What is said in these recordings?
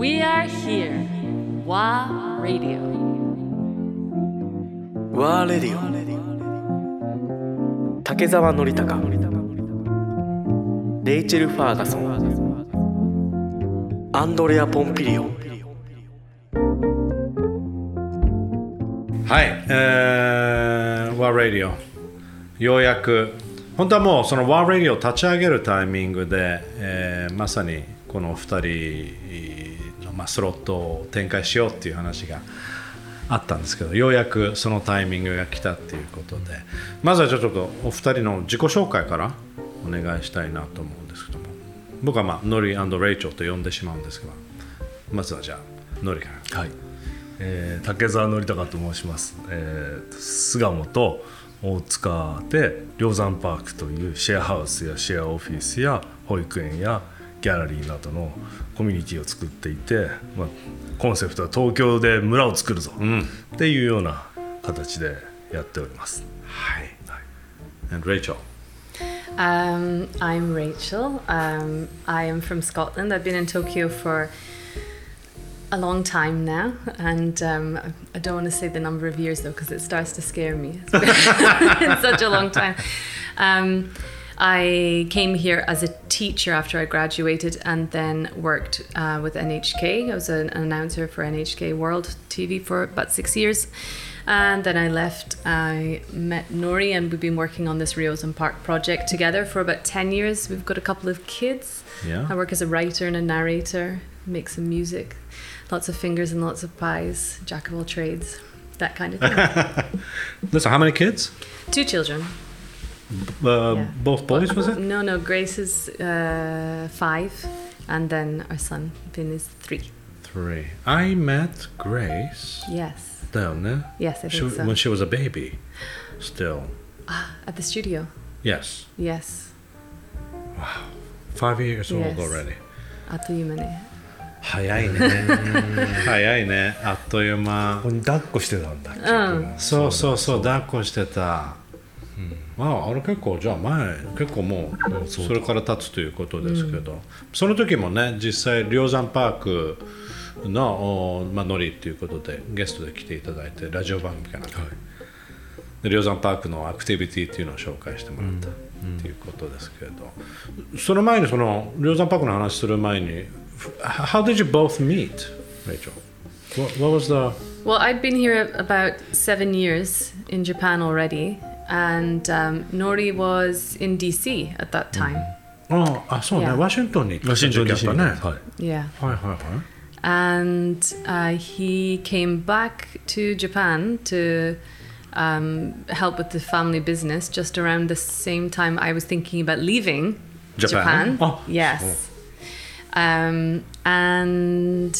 We are here. WA Radio. ワーレディオ竹澤典孝レイチェル・ファーガソン。アンドレア・ポンピリオ。はい、えー、ワーラディオようやく。本当はもうそのワーラディオを立ち上げるタイミングで、えーまさにこの2人の、まあ、スロットを展開しようっていう話があったんですけどようやくそのタイミングが来たっていうことで。まずはちょっとお二人の自己紹介からお願いしたいなと思うんですけども。僕は、まあ、ノリレイチョウと呼んでしまうんですがまずはじゃあノリから。はい、えー竹澤典孝と申します、えー巣鴨と大塚で梁山パークというシェアハウスやシェアオフィスや保育園やギャラリーなどのコミュニティを作っていて、まあ、コンセプトは東京で村を作るぞっていうような形でやっております。はい。And Rachel. Um, I'm Rachel. Um, I am from Scotland. I've been in Tokyo for a long time now, and um, I don't want to say the number of years though because it starts to scare me. It's been such a long time. Um, I came here as a teacher after I graduated and then worked uh, with NHK. I was an announcer for NHK World TV for about six years. And then I left. I met Nori, and we've been working on this Rios and Park project together for about 10 years. We've got a couple of kids. Yeah. I work as a writer and a narrator, make some music, lots of fingers and lots of pies, jack of all trades, that kind of thing. Listen, how many kids? Two children. Uh, Yeah. Both boys, was it? No, no. Grace is uh, five, and then our son Finn is three. Three. I met Grace. Yes, Down there. yes, I She, think so. When she was a baby. Still. At the studio. Yes. Yes. Five years old Yes. already. あっという間ね。早いね。早いね。あっという間こ。こに抱っこしてたんだっけ、そうそうそう、抱っこしてた。 まあ、あれ結構じゃあ前結構もうそれから経つということですけど、その時もね実際梁山パークの、おまあ、ノリっていうことでゲストで来ていただいてラジオ番組かなんか、で梁山パークのアクティビティっていうのを紹介してもらったっていうことですけれど、その前にその梁山パークの話する前に How did you both meet, Rachel? What, what was the Well, I'd been here about seven years in Japan already, and um, Nori was in DC at that time. ああそうね、 Yeah. ワシントンに行ったワシントン時 DC あったね。はい、 Yeah. はいはいはい。 and uh, he came back to Japan to um, help with the family business just around the same time I was thinking about leaving Japan? Japan. Oh. Yes. Um, and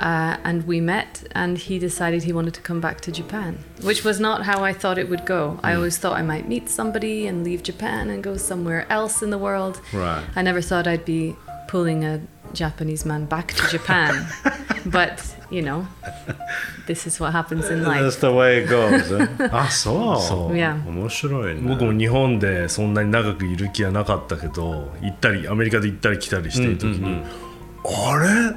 uh, and we met, and he decided he wanted to come back to Japan, which was not how I thought it would go. I always thought I might meet somebody and leave Japan and go somewhere else in the world. Right. I never thought I'd be pulling a Japanese man back to Japan. but, you know, this is what happens in That's life. the way it goes. あ、そう。そう Yeah. 面白いね。僕も日本でそんなに長くいる気はなかったけど行ったりアメリカで行ったり来たりしてる時に、あれ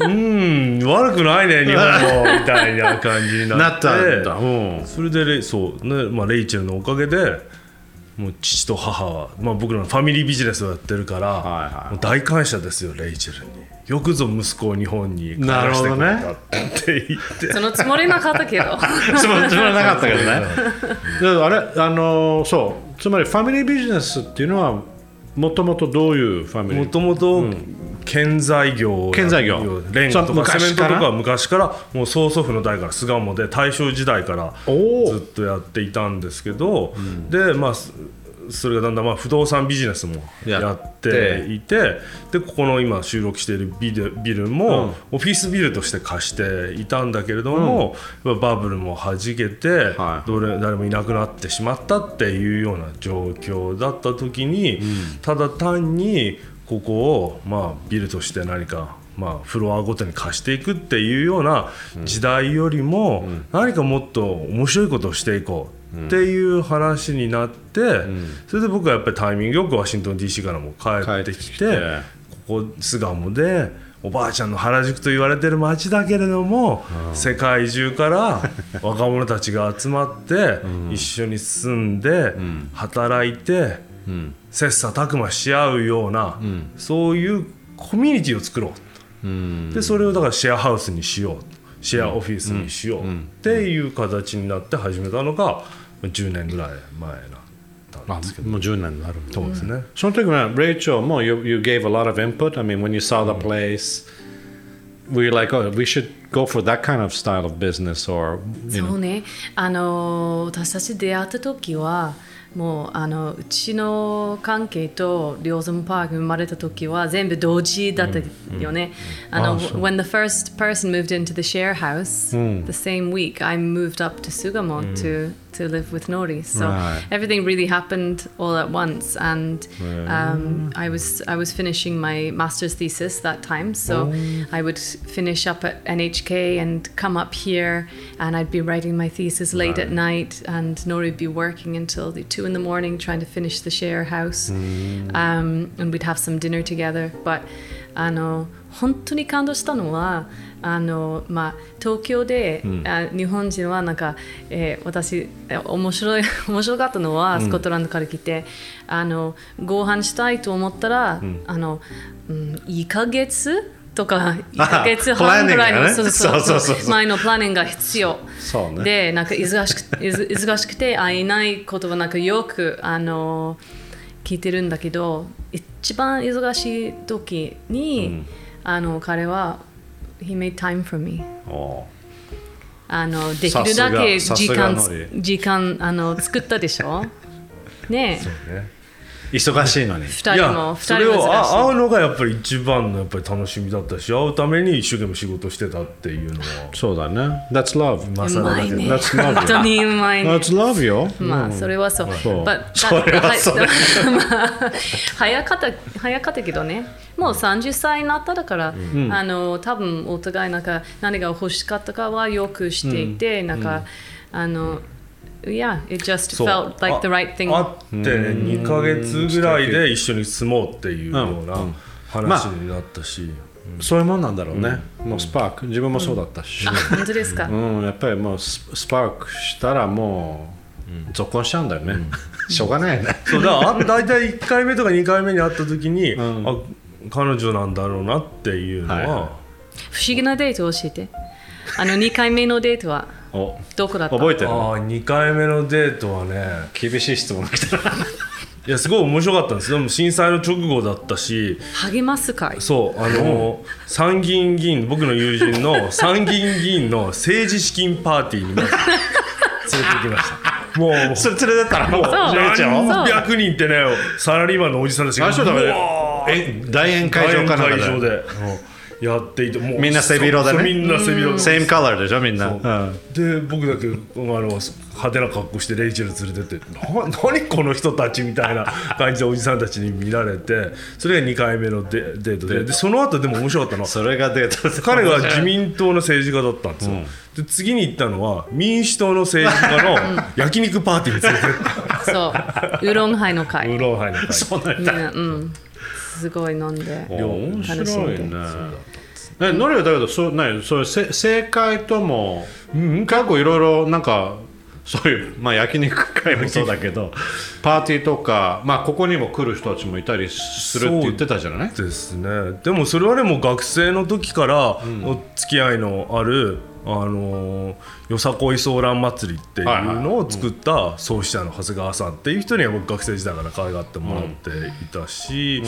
うん悪くないね 日本もみたいな感じになっなってたんだ。うん。それでレイそう、ねまあ、レイチェルのおかげでもう父と母は、まあ、僕らのファミリービジネスをやってるから、はいはいもう大感謝ですよレイチェルによくぞ息子を日本に帰なるらせてくれほどねたって言ってそのつもりなかったけど。つもりつもりなかったけどね。であれ、あの、そう。つまりファミリービジネスっていうのは、もともとどういうファミリもーともと建材業を建材業。レンガとかセメントと昔かは昔からもう曽祖父の代から巣鴨で大正時代からずっとやっていたんですけど、でまあすそれがだんだんまあ不動産ビジネスもやって。いてでここの今収録しているビルビルもオフィスビルとして貸していたんだけれども、やっぱバブルもはじけて、はい。どれ誰もいなくなってしまったっていうような状況だった時に、ただ単にここをまあビルとして何かまあフロアごとに貸していくっていうような時代よりも何かもっと面白いことをしていこうっていう話になって、それで僕はやっぱりタイミングよくワシントン DC からも帰ってきてここ巣鴨でおばあちゃんの原宿と言われてる街だけれども、世界中から 若者たちが集まって、一緒に住んで、働いて、切磋琢磨し合うような、そういうコミュニティを作ろううん。でそれをだからシェアハウスにしようシェアオフィスにしよう。っていう形になって始めたのが10年ぐらい前なあもう10年になるそうですね、その時は、レイチェルも you, you gave a lot of input. I mean, when you saw the place, were you like, oh, we should go for that kind of style of business or, you そ know? うね。あの私たち出会った時はもうあのうちの関係とリョーズンパーク生まれた時は全部同時だったよね。あの、when the first person moved into the share house, the same week I moved up to Sugamo to to live with Nori. So Right. everything really happened all at once, and um, I was I was finishing my master's thesis that time. So I would finish up at NHK and come up here, and I'd be writing my thesis late at night, and Nori would be working until the two in the morning trying to finish the share house, um, and we'd have some dinner together. But あの本当に感動したのは あの、まあ、東京で、あ日本人はなんか、えー私え面白い 面白かったのは、スコットランドから来てあのご飯したいと思ったら、あのうん、1ヶ月とか1ヶ月半ぐらいの、前のプランニングが必要。ね。でなんか忙しく 忙しくて会えないことはなんかよくあの聞いてるんだけど一番忙しい時に、あの彼は He made time for me. おあのできるだけ時間時間あの作ったでしょ？ねえ。ね。忙しいのに。二い人も二やそれを人も忙しい。あ会うのがやっぱり一番のやっぱり楽しみだったし会うために一生懸命仕事してたっていうのは。そうだね。That's love. まいね。That's love. 本当にうまいね。That's love よ。まあそれはそう。そう But それは それ。だまあ早かった早かったけどね。もう30歳になっただから、あの多分お互いなんか何が欲しかったかはよくしていて、なんか、あの Yeah, it just felt like the right thing. あ会ってね2ヶ月ぐらいで一緒に住もうっていうようなうん話になったし、そういうもんなんだろうね。もうスパーク。自分もそうだったしあ。本当ですか？うん、やっぱりもうススパークしたらもう続婚しちゃうんだよね。しょうがないよね。そうだからあ大体1回目とか2回目に会った時に、んあ彼女なんだろうなっていうのは、はいは不思議なデート教えて。あの 2回目のデートはお。どこだった？覚えてるああ2回目のデートはね。厳しい質問が来た。いやすごい面白かったんです。でも震災の直後だったし。励ます会？そうあの参議院議員僕の友人の 参議院議員の政治資金パーティーに連れて行きました。もう。それ連れてったらもう何百人ってねサラリーマンのおじさんたちがうわーえ大宴会場かなで。やっていてもうみんな背広でね。みんな背広で。Same color でしょみんな。で僕だけあの派手な格好してレイチェル連れてってな何この人たちみたいな感じでおじさんたちに見られてそれが2回目のデデートで。でその後でも面白かったの。はそれがデートです。彼が自民党の政治家だったんですよ、で次に行ったのは民主党の政治家の 焼肉パーティーに連れてっそう。ウーロンハイのたウ会。ーロンハイの会。そうなんみんな、うん。すごい飲んで。お面楽しんで。白いね。ね、ノリはだけどそうないそうせ正解とも、結構いろいろなんかそういう、まあ、焼肉会もそうだけど。パーティーとか、まあ、ここにも来る人たちもいたりするって言ってたじゃない？ですね。でもそれはねもう学生の時からお付き合いのある、あのーよさこいソーラン祭りっていうのを作った創始者の長谷川さんっていう人には僕学生時代から可愛がってもらっていたし、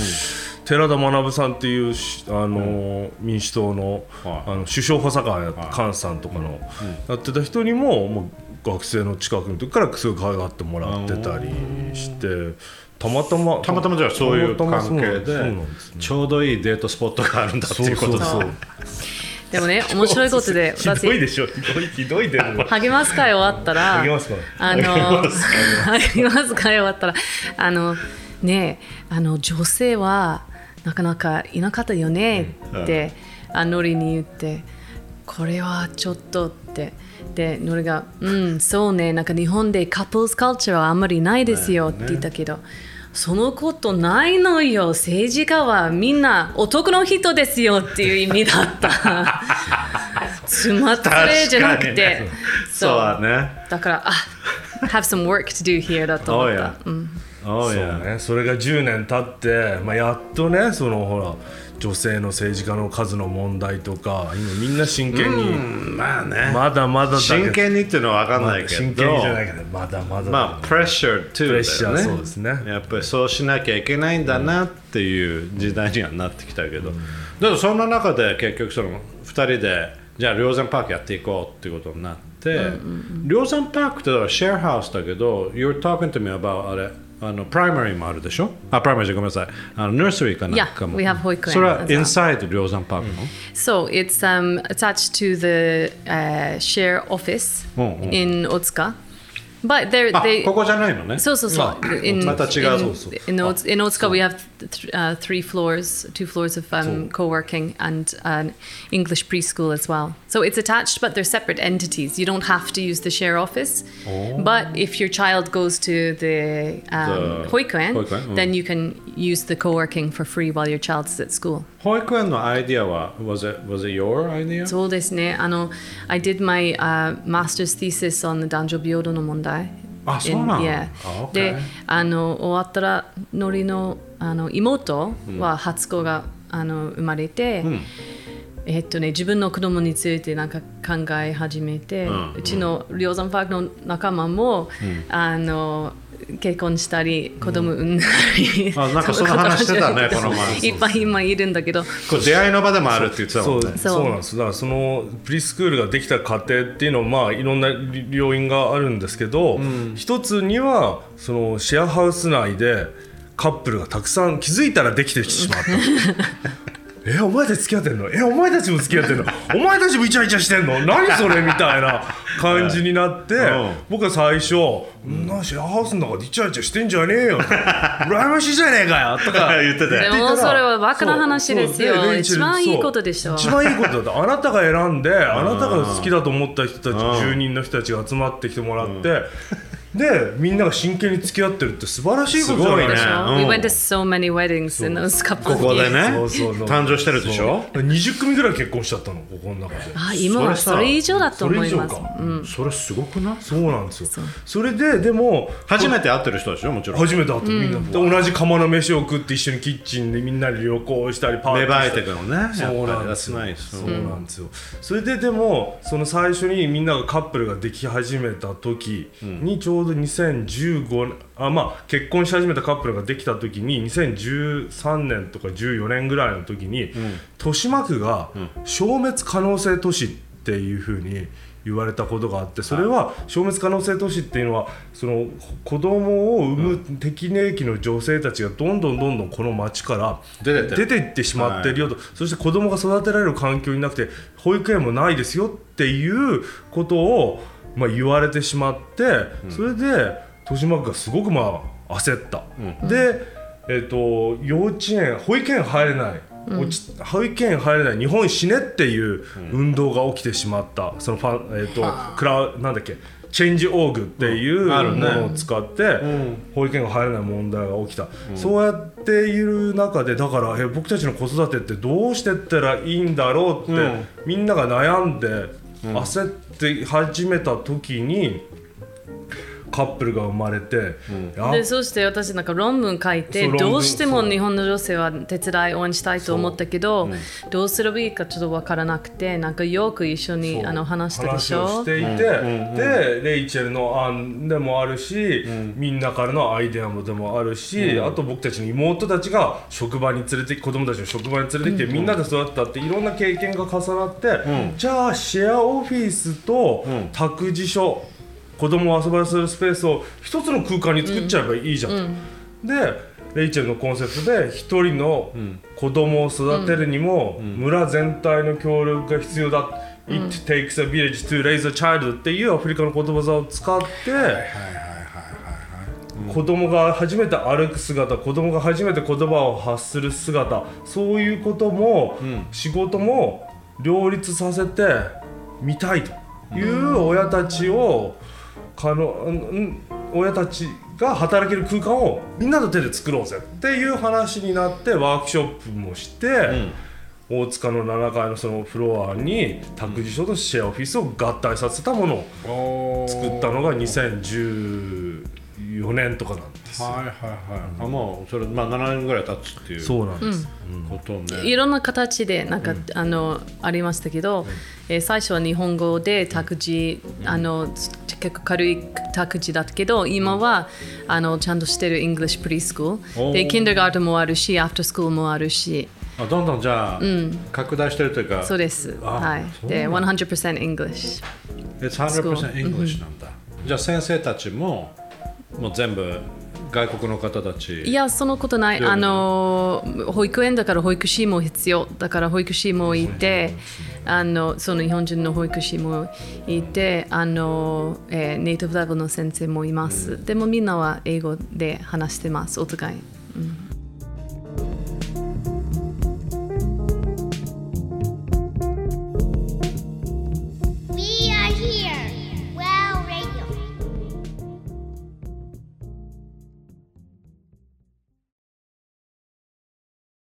寺田学さんっていうし、あのー民主党の,、はい。あの首相補佐官や菅さんとかのやってた人にももう学生の近くの時からすごい可愛がってもらってたりしてたまたまたまたまじゃあそういう関係でちょうどいいデートスポットがあるんだってそいううことだそうそう でもね、面白いことで、ひどい私、でしょひどいひどいでも。励ます会終わったら、励ます会あの、励ます会終わったら、あの、ねえ、あの、女性はなかなかいなかったよねって、あノリに言って、これはちょっとって。で、ノリが、うん、そうね、なんか日本でカップルズカルチャーはあんまりないですよって言ったけど、そのことないのよ。政治家はみんな男の人ですよっていう意味だった。つまつれじゃなくて、そう。だね。だからあ have some work to do here だと思 Oh った、yeah うん。Oh そう yeah ね、それが10年経って、まあ、やっとねそのほら女性の政治家の数の問題とか今みんな真剣に、まあね。まだまだ真剣にっていうのは分かんないけど。真剣にじゃないけどまだまだだまあプレッシャー too プレッシャーだよそうですね。やっぱりそうしなきゃいけないんだなっていう時代にはなってきたけど、だからそんな中で結局その2人でじゃあ梁山パークやっていこうっていうことになって、梁山パークってシェアハウスだけど You're talking to me about あれあのプライマリーもあるでしょ？あ、プライマリーごめんなさい。あのナーサリーかなんかも。それはインサイド、リョーザンパの、そう、it's、um, attached to the、uh, share. But they're, あ they ここじゃないのね so so so in, また違う in, そうそう in, Ots- in Otsuka we have th- uh, three floors, two floors of um, co-working and an English preschool as well. So it's attached, but they're separate entities. You don't have to use the share office. But if your child goes to the, um, The hoikuen, hoikuen, mm. then you can use the co-working for free while your child's at school. 保育園のアイディアは was it, was it your idea? そうですね。あの、I did my、uh, master's thesis on the 男女平等の問題。あそうなの？In- yeah. あ OK で、あの終わったらのりのあの妹は初子が、あの生まれて。えっとね、自分の子供についてなんか考え始めて、うちの梁山パークの仲間も、あの結婚したり子供産んだり、あなんかその話してたねこの前。いっぱい今いるんだけど。これ出会いの場でもあるって言ってたそうもんね。そう。そうなんです。だからそのプリスクールができた過程っていうのはまあいろんな要因があるんですけど、一つにはそのシェアハウス内でカップルがたくさん気づいたらできてしまった。えお前たち付き合ってんの？えお前たちも付き合ってんの？お前たちもイチャイチャしてんの？何それ？みたいな感じになって、うん。僕は最初「なシェアハウスの中でイチャイチャしてんじゃねえよ」羨ましいじゃねえかよ」とか。言っててでもそれはバカな話ですよ。一番いいことでしょ。一番いいことだ。ったあなたが選んであなたが好きだと思った人たち10人の人たちが集まってきてもらってでみんなが真剣に付き合ってるって素晴らしいことじゃないすごいね。でしょ、うん。We went to so many weddings in those couple ここでね。そうそうそう。誕生してるでしょ？そう。20組ぐらい結婚しちゃったのここの中で。あ今はそれ以上だと思います。それ以上か。うん。それすごくない？そうなんですよ。それででも初めて会ってる人でしょ？もちろん。初めて会ってみんな、で同じ釜の飯を食って一緒にキッチンでみんなで旅行したりパーティ芽生えーしたりてくのねそうなんでですよ。そうなんですよ、それででもその最初にみんながカップルができ始めた時にちょうど2015年あまあ結婚し始めたカップルができた時に2013年とか14年ぐらいの時に、豊島区が消滅可能性都市っていうふうに言われたことがあってそれは消滅可能性都市っていうのはその子供を産む適齢期の女性たちがどんどんどんどんこの町から出ていってしまってるよと、そして子供が育てられる環境になくて保育園もないですよっていうことを、まあ、言われてしまって、それで豊島区がすごくまあ焦った、で、えっと幼稚園保育園入れない、落ち保育園入れない。日本死ねっていう運動が起きてしまった。そのファン、えっとクラなんだっけチェンジオーグっていうものを使って保育園が入れない問題が起きた、そうやっている中でだからえ僕たちの子育てってどうしてったらいいんだろうって、うん。みんなが悩んで焦って始めた時にカップルが生まれて、やでそして私なんか論文書いてどうしても日本の女性は手伝い応援したいと思ったけど、どうすればいいかちょっと分からなくてなんかよく一緒にあの話したでし話をょしていて、でレイチェルの案でもあるし、みんなからのアイデアもでもあるし、あと僕たちの妹たちが職場に連れて子供たちの職場に連れてきて、みんなで育ったっていろんな経験が重なって、じゃあシェアオフィスと託児所、子供を遊ばせるスペースを一つの空間に作っちゃえばいいじゃんと。でレイチェルのコンセプトで一人の子供を育てるにも村全体の協力が必要だ、It takes a village to raise a child っていうアフリカの言葉を使って子供が初めて歩く姿子供が初めて言葉を発する姿そういうことも、仕事も両立させてみたいという親たちをかの、うん親たちが働ける空間をみんなの手で作ろうぜっていう話になってワークショップもして、大塚の7階のそのフロアに託児所とシェアオフィスを合体させたものを作ったのが2014年とかなんですよ。はいはいはい、あもうそれまあ7年ぐらい経つっていうそうなんです、ことね、いろんな形でなんか、あのありましたけど、えー最初は日本語で託児、あの結構軽い託児だったけど今はあのちゃんとしてる English Preschool でおー。Kindergarten もあるし After School もあるし。あどんどんじゃあ、拡大してるというか。そうです。あはい。でそう100% English It's 100% English なんだ、じゃあ先生たちももう全部外国の方たち。いやそのことない。あの保育園だから保育士も必要だから保育士もいてあのその日本人の保育士もいてあの、えーネイティブレベルの先生もいます、でもみんなは英語で話してます。お互い、うん